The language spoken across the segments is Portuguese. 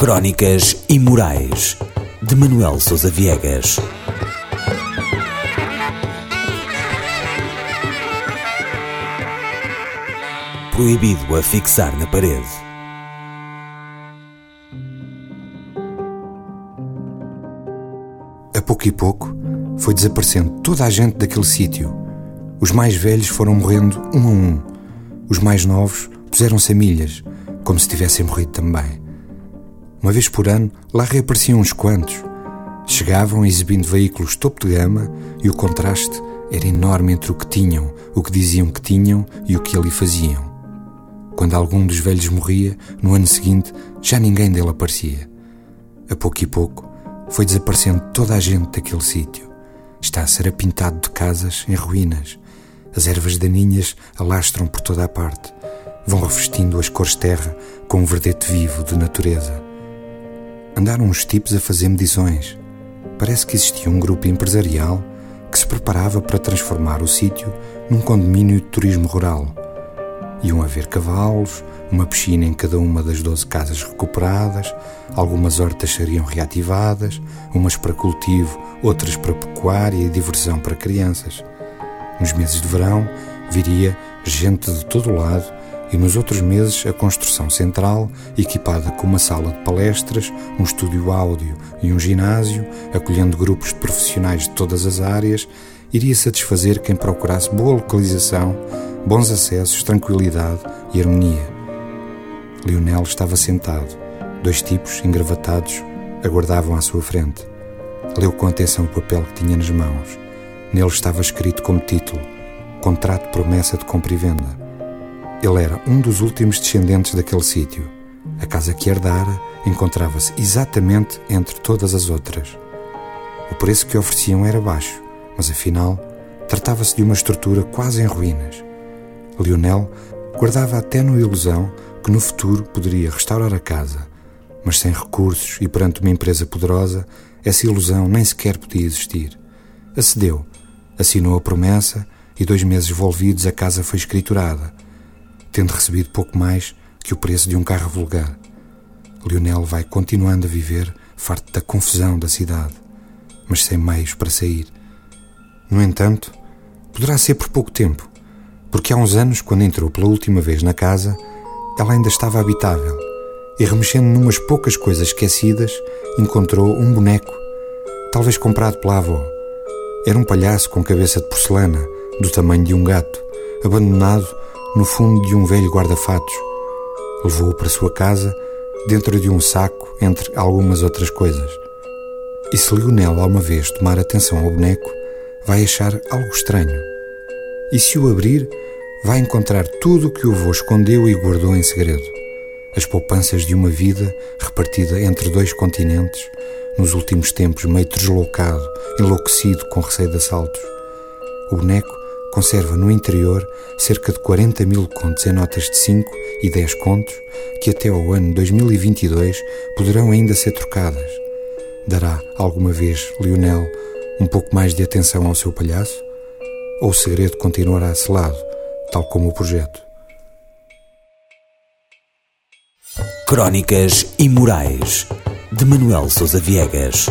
Crónicas Imorais de Manuel Sousa Viegas. Proibido a fixar na parede. A pouco e pouco foi desaparecendo toda a gente daquele sítio. Os mais velhos foram morrendo um a um. Os mais novos puseram-se a milhas, como se tivessem morrido também. Uma vez por ano, lá reapareciam uns quantos. Chegavam exibindo veículos topo de gama e o contraste era enorme entre o que tinham, o que diziam que tinham e o que ali faziam. Quando algum dos velhos morria, no ano seguinte já ninguém dele aparecia. A pouco e pouco foi desaparecendo toda a gente daquele sítio. Está a ser apintado de casas em ruínas. As ervas daninhas alastram por toda a parte. Vão revestindo as cores terra com um verdete vivo de natureza. Andaram uns tipos a fazer medições. Parece que existia um grupo empresarial que se preparava para transformar o sítio num condomínio de turismo rural. Iam haver cavalos, uma piscina em cada uma das 12 casas recuperadas, algumas hortas seriam reativadas, umas para cultivo, outras para pecuária e diversão para crianças. Nos meses de verão viria gente de todo o lado e nos outros meses a construção central, equipada com uma sala de palestras, um estúdio áudio e um ginásio, acolhendo grupos de profissionais de todas as áreas, iria satisfazer quem procurasse boa localização, bons acessos, tranquilidade e harmonia. Lionel estava sentado. Dois tipos, engravatados, aguardavam à sua frente. Leu com atenção o papel que tinha nas mãos. Nele estava escrito como título: Contrato promessa de compra e venda. Ele era um dos últimos descendentes daquele sítio. A casa que herdara encontrava-se exatamente entre todas as outras. O preço que ofereciam era baixo, mas afinal tratava-se de uma estrutura quase em ruínas. Lionel guardava até no ilusão que no futuro poderia restaurar a casa, mas sem recursos e perante uma empresa poderosa, essa ilusão nem sequer podia existir. Acedeu, assinou a promessa e dois meses envolvidos a casa foi escriturada tendo recebido pouco mais que o preço de um carro vulgar. Lionel vai continuando a viver farto da confusão da cidade, mas sem meios para sair. No entanto, poderá ser por pouco tempo, porque há uns anos, quando entrou pela última vez na casa, ela ainda estava habitável e, remexendo numas poucas coisas esquecidas, encontrou um boneco, talvez comprado pela avó. Era um palhaço com cabeça de porcelana, do tamanho de um gato, abandonado no fundo de um velho guarda-fatos. Levou-o para sua casa, dentro de um saco, entre algumas outras coisas. E se Lionel alguma vez tomar atenção ao boneco, vai achar algo estranho. E se o abrir, vai encontrar tudo o que o avô escondeu e guardou em segredo. As poupanças de uma vida repartida entre dois continentes, nos últimos tempos meio deslocado, enlouquecido com receio de assaltos. O boneco conserva no interior cerca de 40 mil contos em notas de 5 e 10 contos que até ao ano 2022 poderão ainda ser trocadas. Dará alguma vez Lionel um pouco mais de atenção ao seu palhaço? Ou o segredo continuará selado, tal como o projeto? Crónicas Imorais de Manuel Sousa Viegas.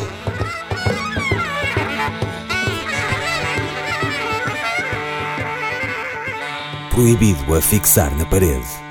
Proibido a fixar na parede.